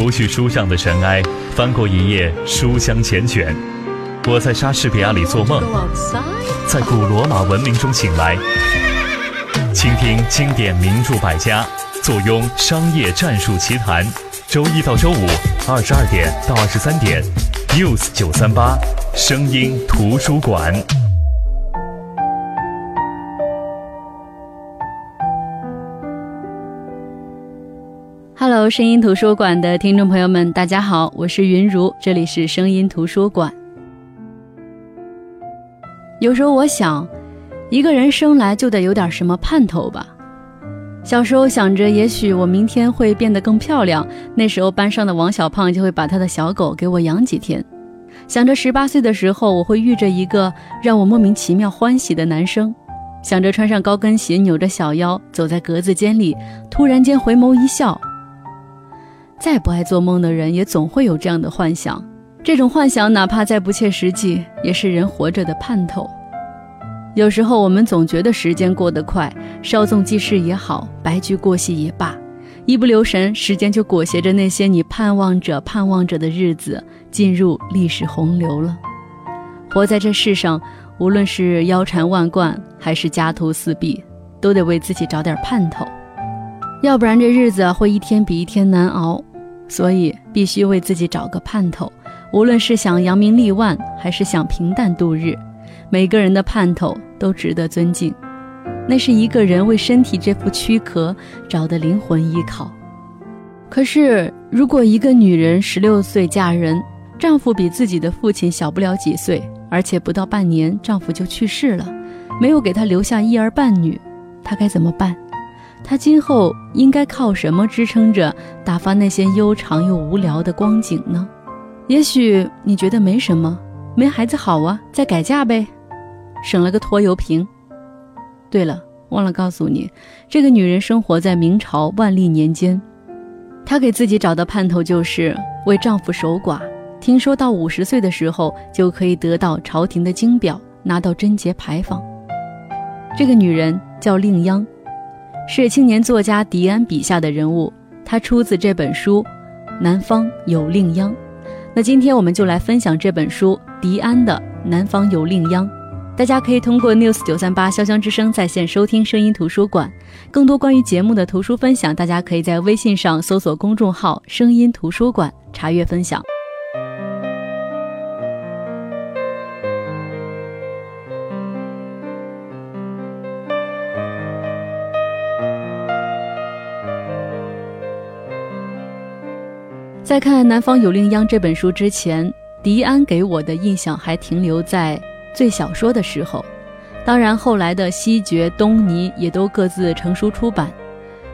拂去书上的尘埃，翻过一页书香缱绻。我在莎士比亚里做梦，在古罗马文明中醒来。倾听经典名著百家，坐拥商业战术奇谈。周一到周五二十二点到二十三点，News 九三八，声音图书馆。Hello，声音图书馆的听众朋友们，大家好，我是云如，这里是声音图书馆。有时候我想，一个人生来就得有点什么盼头吧。小时候想着，也许我明天会变得更漂亮，那时候班上的王小胖就会把他的小狗给我养几天。想着十八岁的时候，我会遇着一个让我莫名其妙欢喜的男生。想着穿上高跟鞋，扭着小腰走在格子间里，突然间回眸一笑。再不爱做梦的人，也总会有这样的幻想。这种幻想，哪怕再不切实际，也是人活着的盼头。有时候，我们总觉得时间过得快，稍纵即逝也好，白驹过隙也罢，一不留神，时间就裹挟着那些你盼望着、盼望着的日子，进入历史洪流了。活在这世上，无论是腰缠万贯，还是家徒四壁，都得为自己找点盼头，要不然这日子会一天比一天难熬。所以，必须为自己找个盼头。无论是想扬名立万，还是想平淡度日，每个人的盼头都值得尊敬。那是一个人为身体这副躯壳找的灵魂依靠。可是，如果一个女人十六岁嫁人，丈夫比自己的父亲小不了几岁，而且不到半年丈夫就去世了，没有给她留下一儿半女，她该怎么办？她今后应该靠什么支撑着打发那些悠长又无聊的光景呢？也许你觉得没什么，没孩子好啊，再改嫁呗，省了个拖油瓶。对了，忘了告诉你，这个女人生活在明朝万历年间，她给自己找的盼头就是为丈夫守寡。听说到五十岁的时候就可以得到朝廷的金表，拿到贞节牌坊。这个女人叫令央，是青年作家迪安笔下的人物，他出自这本书《南方有令央》。那今天我们就来分享这本书迪安的《南方有令央》，大家可以通过 news 九三八潇湘之声在线收听声音图书馆，更多关于节目的图书分享，大家可以在微信上搜索公众号“声音图书馆”查阅分享。在看《南方有令央》这本书之前，迪安给我的印象还停留在最小说的时候。当然，后来的《西决》《东尼》也都各自成书出版。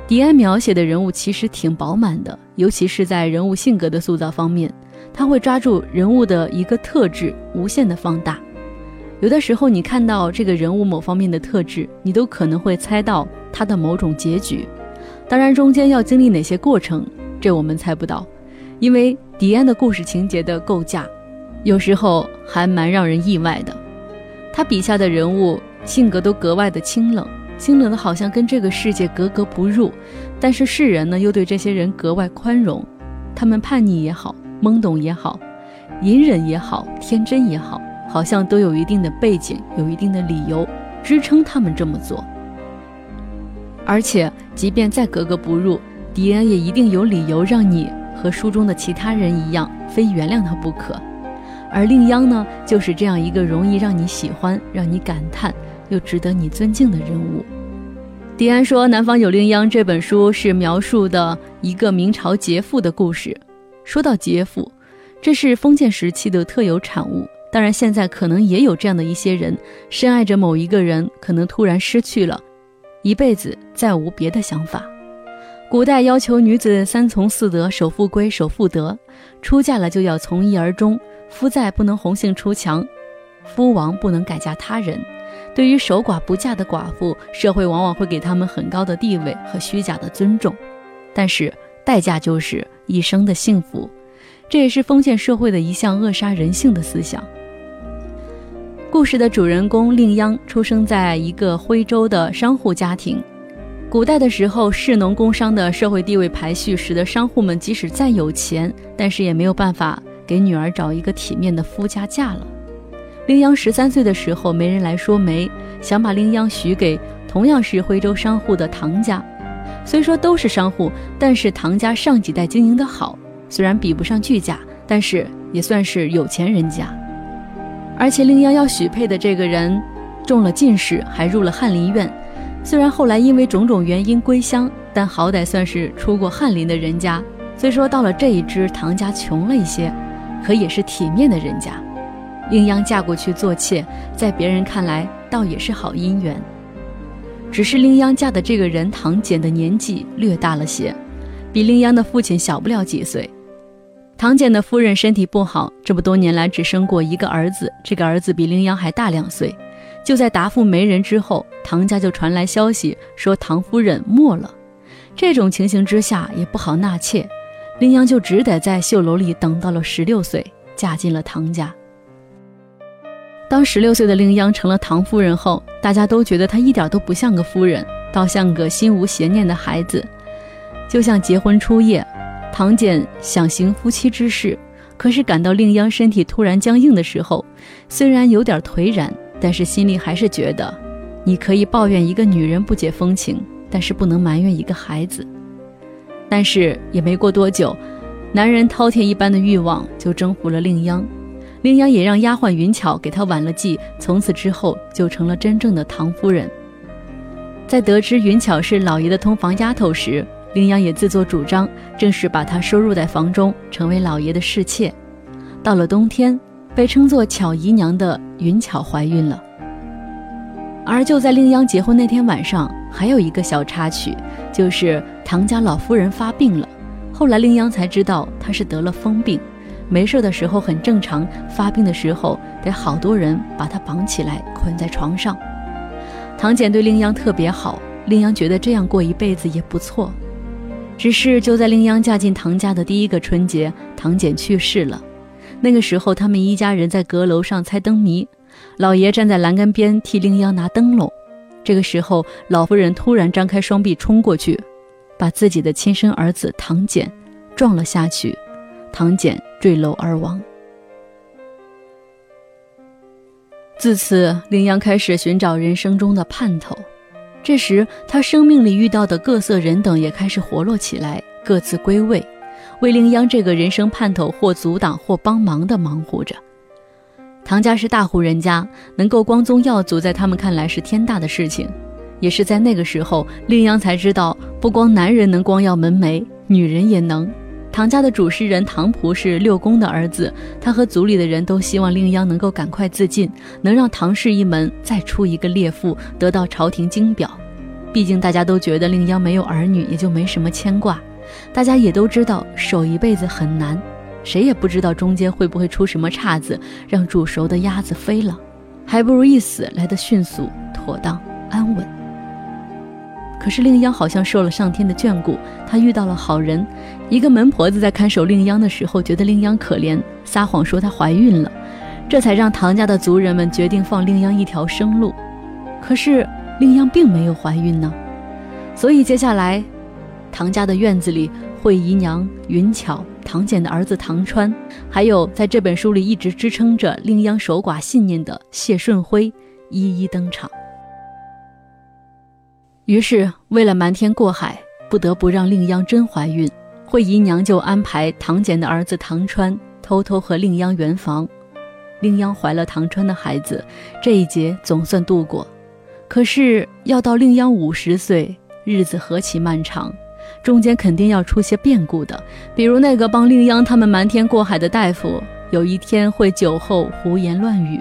迪安描写的人物其实挺饱满的，尤其是在人物性格的塑造方面，他会抓住人物的一个特质，无限的放大。有的时候，你看到这个人物某方面的特质，你都可能会猜到他的某种结局。当然，中间要经历哪些过程，这我们猜不到。因为狄安的故事情节的构架，有时候还蛮让人意外的。他笔下的人物性格都格外的清冷，清冷的好像跟这个世界格格不入。但是世人呢，又对这些人格外宽容。他们叛逆也好，懵懂也好，隐忍也好，天真也好，好像都有一定的背景，有一定的理由支撑他们这么做。而且，即便再格格不入，狄安也一定有理由让你。和书中的其他人一样，非原谅他不可。而令央呢，就是这样一个容易让你喜欢、让你感叹又值得你尊敬的人物。迪安说，《南方有令央》这本书是描述的一个明朝劫富的故事。说到劫富，这是封建时期的特有产物。当然，现在可能也有这样的一些人，深爱着某一个人，可能突然失去了，一辈子再无别的想法。古代要求女子三从四德：守妇规，守妇德。出嫁了就要从一而终，夫在不能红杏出墙，夫亡不能改嫁他人。对于守寡不嫁的寡妇，社会往往会给他们很高的地位和虚假的尊重，但是代价就是一生的幸福。这也是封建社会的一项扼杀人性的思想。故事的主人公令央出生在一个徽州的商户家庭。古代的时候，士农工商的社会地位排序，使得商户们即使再有钱，但是也没有办法给女儿找一个体面的夫家嫁了。令央十三岁的时候，没人来说媒，想把令央许给同样是徽州商户的唐家。虽说都是商户，但是唐家上几代经营的好，虽然比不上巨家，但是也算是有钱人家。而且令央要许配的这个人中了进士，还入了翰林院。虽然后来因为种种原因归乡，但好歹算是出过翰林的人家。虽说到了这一支，唐家穷了一些，可也是体面的人家。令央嫁过去做妾，在别人看来倒也是好姻缘。只是令央嫁的这个人唐简的年纪略大了些，比令央的父亲小不了几岁。唐简的夫人身体不好，这么多年来只生过一个儿子，这个儿子比令央还大两岁。就在答复媒人之后，唐家就传来消息说唐夫人没了。这种情形之下也不好纳妾，令央就只得在绣楼里等到了十六岁，嫁进了唐家。当十六岁的令央成了唐夫人后，大家都觉得她一点都不像个夫人，倒像个心无邪念的孩子。就像结婚初夜，唐简想行夫妻之事，可是感到令央身体突然僵硬的时候，虽然有点颓然，但是心里还是觉得，你可以抱怨一个女人不解风情，但是不能埋怨一个孩子。但是也没过多久，男人饕餮一般的欲望就征服了令央。令央也让丫鬟云巧给他挽了髻，从此之后就成了真正的唐夫人。在得知云巧是老爷的通房丫头时，令央也自作主张，正式把她收入在房中，成为老爷的侍妾。到了冬天，被称作巧姨娘的云巧怀孕了。而就在令央结婚那天晚上，还有一个小插曲，就是唐家老夫人发病了。后来令央才知道，她是得了疯病。没事的时候很正常，发病的时候得好多人把她绑起来捆在床上。唐简对令央特别好，令央觉得这样过一辈子也不错。只是就在令央嫁进唐家的第一个春节，唐简去世了。那个时候，他们一家人在阁楼上猜灯谜，老爷站在栏杆边替令央拿灯笼。这个时候，老夫人突然张开双臂冲过去，把自己的亲生儿子唐简撞了下去。唐简坠楼而亡。自此，令央开始寻找人生中的盼头。这时，他生命里遇到的各色人等也开始活络起来，各自归位，为令央这个人生盼头或阻挡或帮忙的忙活着。唐家是大户人家，能够光宗耀祖，在他们看来是天大的事情。也是在那个时候，令央才知道，不光男人能光耀门楣，女人也能。唐家的主事人唐仆是六公的儿子，他和族里的人都希望令央能够赶快自尽，能让唐氏一门再出一个烈妇，得到朝廷金表。毕竟大家都觉得令央没有儿女，也就没什么牵挂。大家也都知道守一辈子很难，谁也不知道中间会不会出什么岔子，让煮熟的鸭子飞了，还不如一死来得迅速、妥当、安稳。可是令央好像受了上天的眷顾，他遇到了好人。一个门婆子在看守令央的时候，觉得令央可怜，撒谎说她怀孕了，这才让唐家的族人们决定放令央一条生路。可是令央并没有怀孕呢，所以接下来，唐家的院子里，惠姨娘云巧、唐简的儿子唐川，还有在这本书里一直支撑着令央守寡信念的谢顺辉，一一登场。于是，为了瞒天过海，不得不让令央真怀孕，惠姨娘就安排唐简的儿子唐川偷偷和令央圆房。令央怀了唐川的孩子，这一劫总算度过。可是，要到令央五十岁，日子何其漫长，中间肯定要出些变故的。比如，那个帮令央他们瞒天过海的大夫，有一天会酒后胡言乱语。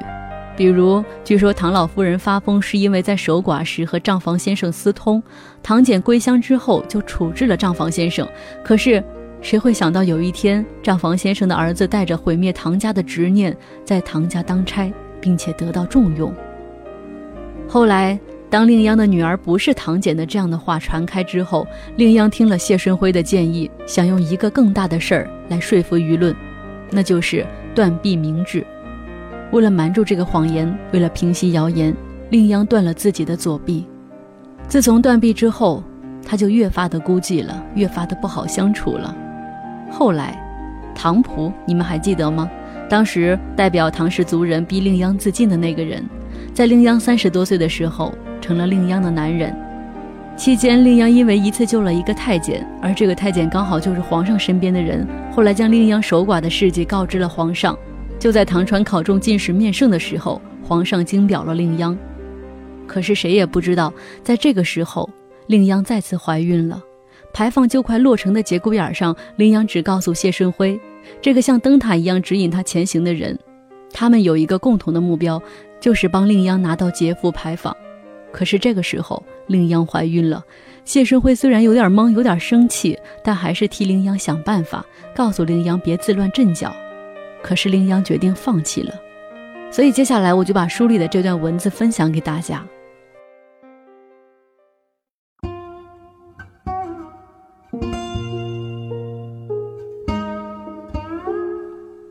比如，据说唐老夫人发疯是因为在守寡时和账房先生私通，唐简归乡之后就处置了账房先生。可是，谁会想到有一天账房先生的儿子带着毁灭唐家的执念在唐家当差，并且得到重用。后来，当令央的女儿不是唐简的这样的话传开之后，令央听了谢顺辉的建议，想用一个更大的事儿来说服舆论，那就是断臂明志。为了瞒住这个谎言，为了平息谣言，令央断了自己的左臂。自从断臂之后，他就越发的孤寂了，越发的不好相处了。后来，唐仆，你们还记得吗？当时代表唐氏族人逼令央自尽的那个人，在令央三十多岁的时候成了令央的男人。期间，令央因为一次救了一个太监，而这个太监刚好就是皇上身边的人，后来将令央守寡的事迹告知了皇上。就在唐传考中进士面圣的时候，皇上惊表了令央。可是谁也不知道，在这个时候，令央再次怀孕了。牌坊就快落成的节骨眼上，令央只告诉谢顺辉，这个像灯塔一样指引他前行的人，他们有一个共同的目标，就是帮令央拿到节妇牌坊。可是这个时候，令央怀孕了。谢顺辉虽然有点懵，有点生气，但还是替令央想办法，告诉令央别自乱阵脚。可是令央决定放弃了。所以接下来我就把书里的这段文字分享给大家。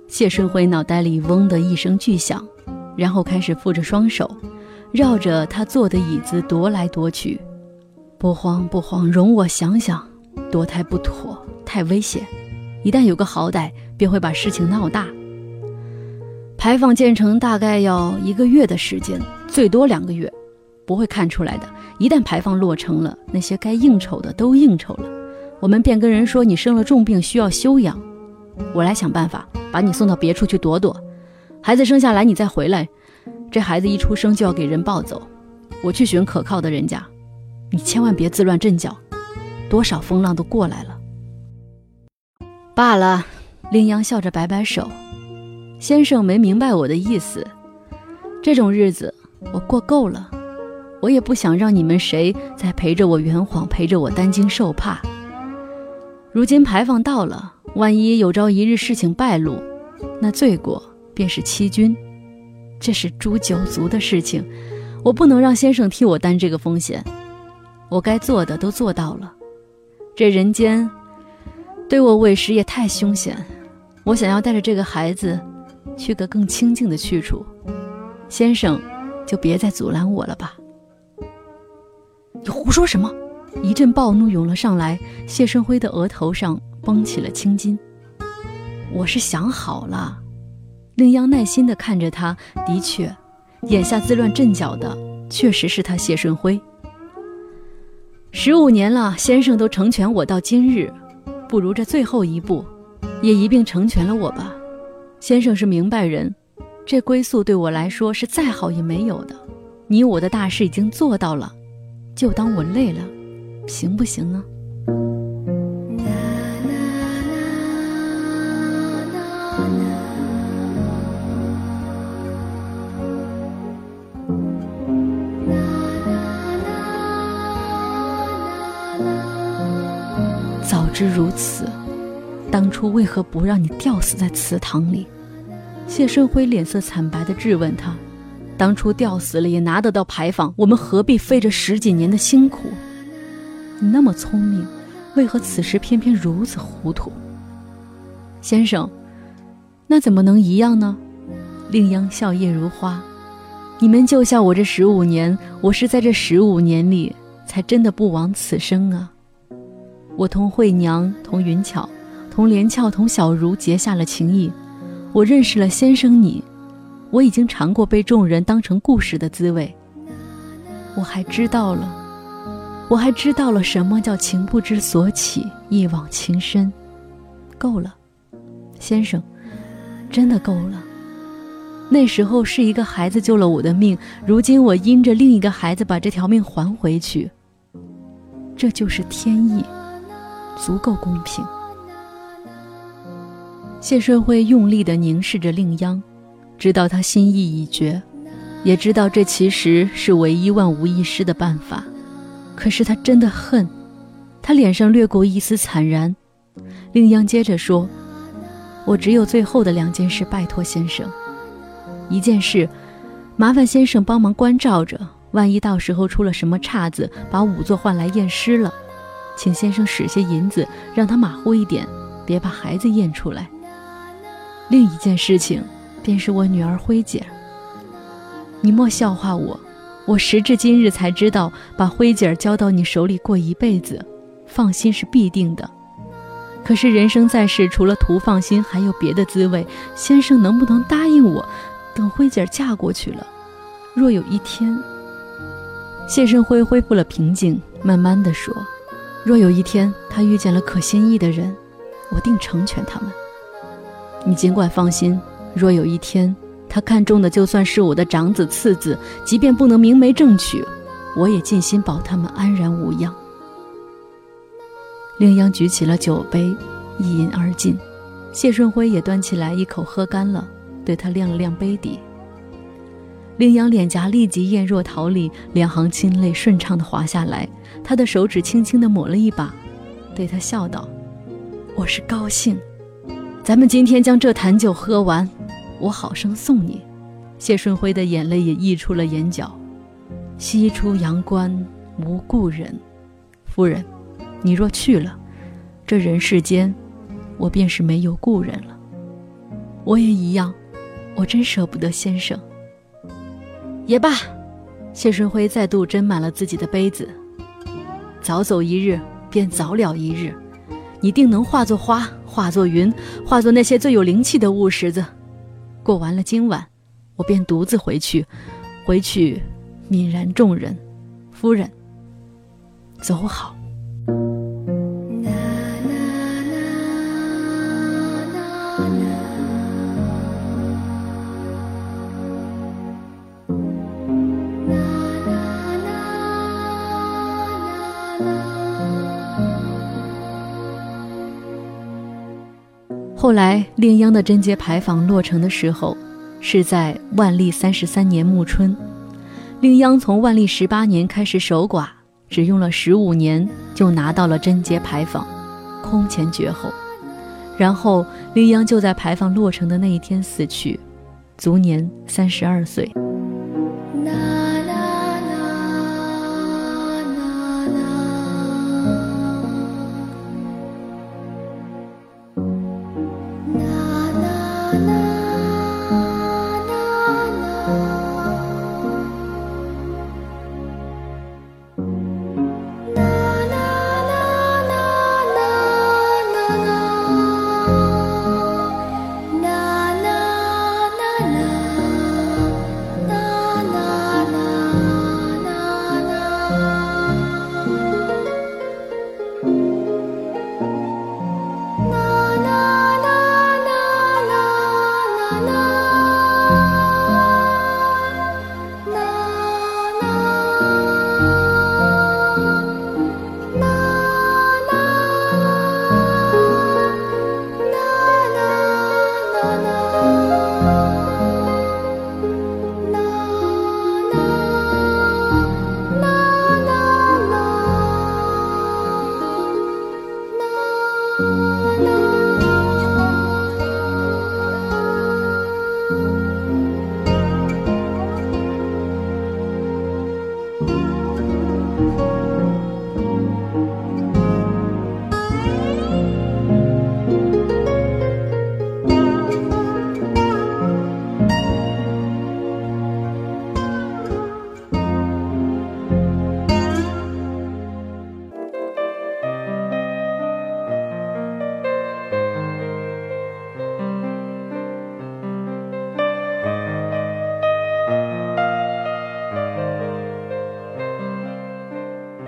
谢顺辉脑袋里嗡的一声巨响，然后开始扶着双手，绕着他坐的椅子踱来踱去。不慌不慌，容我想想，堕胎不妥，太危险，一旦有个好歹，便会把事情闹大。牌坊建成大概要一个月的时间，最多两个月，不会看出来的。一旦牌坊落成了，那些该应酬的都应酬了，我们便跟人说你生了重病，需要休养。我来想办法把你送到别处去躲躲，孩子生下来你再回来。这孩子一出生就要给人抱走，我去寻可靠的人家，你千万别自乱阵脚。多少风浪都过来了。罢了，令阳笑着摆摆手，先生没明白我的意思。这种日子我过够了，我也不想让你们谁再陪着我圆谎，陪着我担惊受怕。如今牌坊到了。万一有朝一日事情败露，那罪过便是欺君。这是诛九族的事情，我不能让先生替我担这个风险。我该做的都做到了。这人间对我委实也太凶险。我想要带着这个孩子去个更清静的去处，先生就别再阻拦我了吧。你胡说什么？一阵暴怒涌了上来，谢顺辉的额头上。绷起了青筋。我是想好了。令央耐心地看着他，的确，眼下自乱阵脚的确实是他谢顺辉。十五年了，先生都成全我到今日，不如这最后一步，也一并成全了我吧。先生是明白人，这归宿对我来说是再好也没有的。你我的大事已经做到了，就当我累了，行不行呢？啦啦啦啦知如此，当初为何不让你吊死在祠堂里？谢顺辉脸色惨白地质问他：“当初吊死了也拿得到牌坊，我们何必费这十几年的辛苦？你那么聪明，为何此时偏偏如此糊涂？”先生，那怎么能一样呢？令央笑靥如花：“你们救下我这十五年，我是在这十五年里才真的不枉此生啊！”我同惠娘、同云巧、同连翘、同小茹结下了情谊。我认识了先生你，我已经尝过被众人当成故事的滋味。我还知道了，我还知道了什么叫情不知所起，一往情深。够了，先生，真的够了。那时候是一个孩子救了我的命，如今我因着另一个孩子把这条命还回去，这就是天意。足够公平。谢顺辉用力地凝视着令央，知道他心意已决，也知道这其实是唯一万无一失的办法。可是他真的恨，他脸上掠过一丝惨然。令央接着说：“我只有最后的两件事，拜托先生。一件事，麻烦先生帮忙关照着，万一到时候出了什么岔子，把仵作唤来验尸了。”请先生使些银子，让他马虎一点，别把孩子验出来。另一件事情，便是我女儿辉姐。你莫笑话我，我时至今日才知道，把辉姐交到你手里过一辈子，放心是必定的。可是人生在世，除了图放心，还有别的滋味。先生能不能答应我，等辉姐嫁过去了，若有一天……谢胜辉恢复了平静，慢慢的说：“若有一天他遇见了可心意的人，我定成全他们。你尽管放心，若有一天……”他看中的就算是我的长子次子，即便不能明媒正娶，我也尽心保他们安然无恙。令央举起了酒杯，一饮而尽。谢顺辉也端起来一口喝干了，对他亮了亮杯底。令央脸颊立即艳若桃李，两行清泪顺畅地滑下来。他的手指轻轻地抹了一把，对他笑道：“我是高兴，咱们今天将这坛酒喝完。”我好生送你，谢顺辉的眼泪也溢出了眼角。西出阳关无故人，夫人，你若去了，这人世间，我便是没有故人了。我也一样，我真舍不得先生。也罢，谢顺辉再度斟满了自己的杯子。早走一日，便早了一日，你定能化作花，化作云，化作那些最有灵气的物石子。过完了今晚，我便独自回去，回去泯然众人。夫人，走好。来，令央的贞节牌坊落成的时候，是在万历三十三年暮春。令央从万历十八年开始守寡，只用了十五年就拿到了贞节牌坊，空前绝后。然后，令央就在牌坊落成的那一天死去，卒年三十二岁。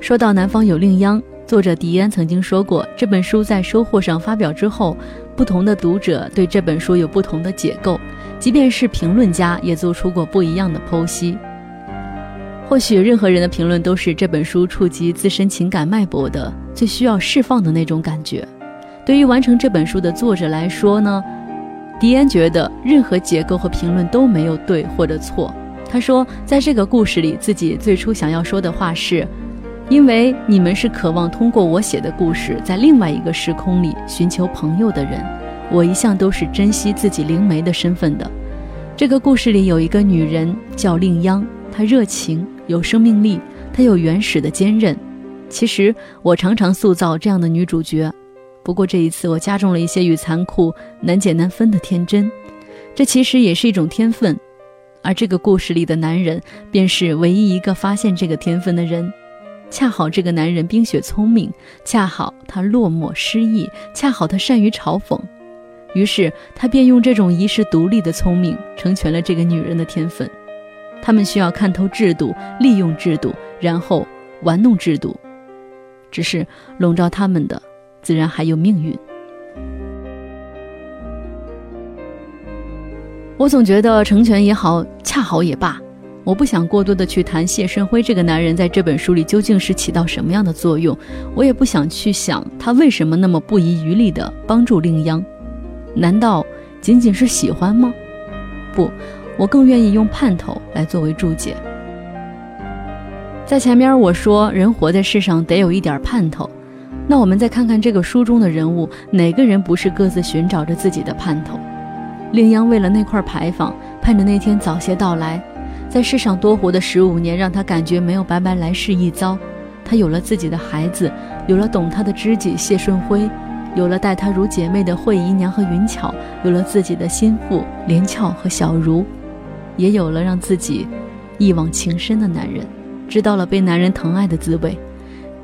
说到南方有令央，作者迪安曾经说过，这本书在收获上发表之后，不同的读者对这本书有不同的解构，即便是评论家也做出过不一样的剖析。或许任何人的评论都是这本书触及自身情感脉搏的最需要释放的那种感觉。对于完成这本书的作者来说呢，迪安觉得任何结构和评论都没有对或者错。他说，在这个故事里，自己最初想要说的话是。因为你们是渴望通过我写的故事，在另外一个时空里寻求朋友的人，我一向都是珍惜自己灵媒的身份的。这个故事里有一个女人叫令央，她热情有生命力，她有原始的坚韧。其实我常常塑造这样的女主角，不过这一次我加重了一些与残酷难解难分的天真。这其实也是一种天分。而这个故事里的男人便是唯一一个发现这个天分的人。恰好这个男人冰雪聪明，恰好他落寞失意，恰好他善于嘲讽。于是他便用这种遗世独立的聪明，成全了这个女人的天分。他们需要看透制度，利用制度，然后玩弄制度。只是笼罩他们的，自然还有命运。我总觉得成全也好，恰好也罢。我不想过多的去谈谢申辉这个男人在这本书里究竟是起到什么样的作用，我也不想去想他为什么那么不遗余力的帮助令央，难道仅仅是喜欢吗？不，我更愿意用盼头来作为注解。在前面我说人活在世上得有一点盼头，那我们再看看这个书中的人物，哪个人不是各自寻找着自己的盼头？令央为了那块牌坊，盼着那天早些到来。在世上多活的十五年，让他感觉没有白白来世一遭。他有了自己的孩子，有了懂他的知己谢顺辉，有了待他如姐妹的惠姨娘和云巧，有了自己的心腹连翘和小茹，也有了让自己一往情深的男人，知道了被男人疼爱的滋味，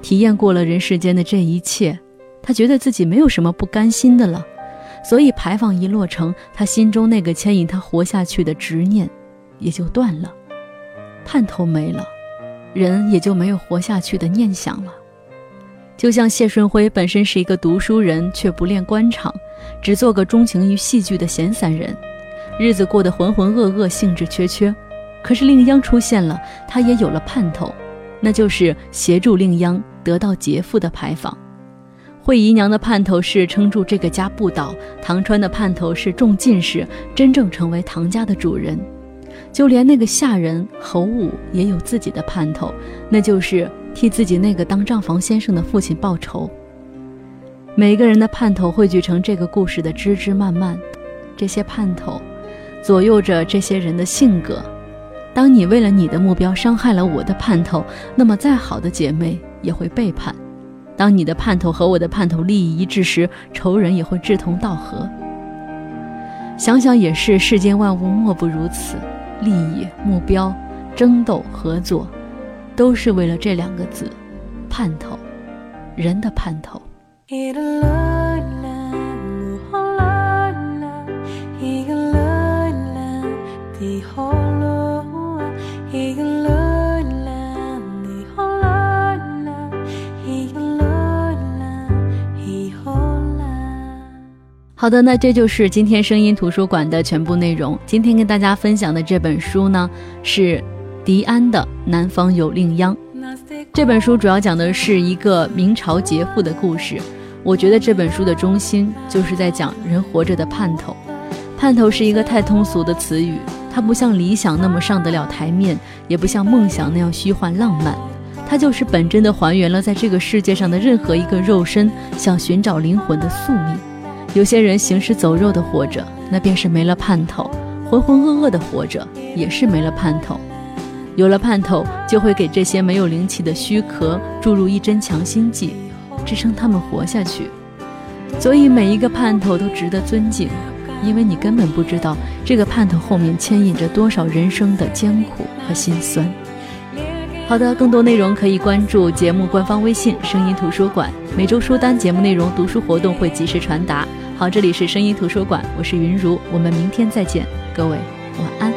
体验过了人世间的这一切，他觉得自己没有什么不甘心的了。所以牌坊一落成，他心中那个牵引他活下去的执念。也就断了，盼头没了，人也就没有活下去的念想了。就像谢顺辉本身是一个读书人，却不恋官场，只做个钟情于戏剧的闲散人，日子过得浑浑噩噩，兴致缺缺。可是令央出现了，他也有了盼头，那就是协助令央得到劫富的牌坊。惠姨娘的盼头是撑住这个家不倒，唐川的盼头是中进士，真正成为唐家的主人。就连那个下人侯武也有自己的盼头，那就是替自己那个当账房先生的父亲报仇。每个人的盼头汇聚成这个故事的枝枝蔓蔓，这些盼头左右着这些人的性格。当你为了你的目标伤害了我的盼头，那么再好的姐妹也会背叛；当你的盼头和我的盼头利益一致时，仇人也会志同道合。想想也是，世间万物莫不如此。利益、目标、争斗、合作，都是为了这两个字：盼头。人的盼头。好的，那这就是今天声音图书馆的全部内容。今天跟大家分享的这本书呢，是迪安的《南方有令央》。这本书主要讲的是一个明朝劫富的故事。我觉得这本书的中心就是在讲人活着的盼头。盼头是一个太通俗的词语，它不像理想那么上得了台面，也不像梦想那样虚幻浪漫，它就是本真的还原了在这个世界上的任何一个肉身想寻找灵魂的宿命。有些人行尸走肉的活着，那便是没了盼头；浑浑噩噩的活着，也是没了盼头。有了盼头，就会给这些没有灵气的躯壳注入一针强心剂，支撑他们活下去。所以每一个盼头都值得尊敬，因为你根本不知道这个盼头后面牵引着多少人生的艰苦和心酸。好的，更多内容可以关注节目官方微信“声音图书馆”，每周书单、节目内容、读书活动会及时传达。好，这里是声音图书馆，我是云如，我们明天再见，各位晚安。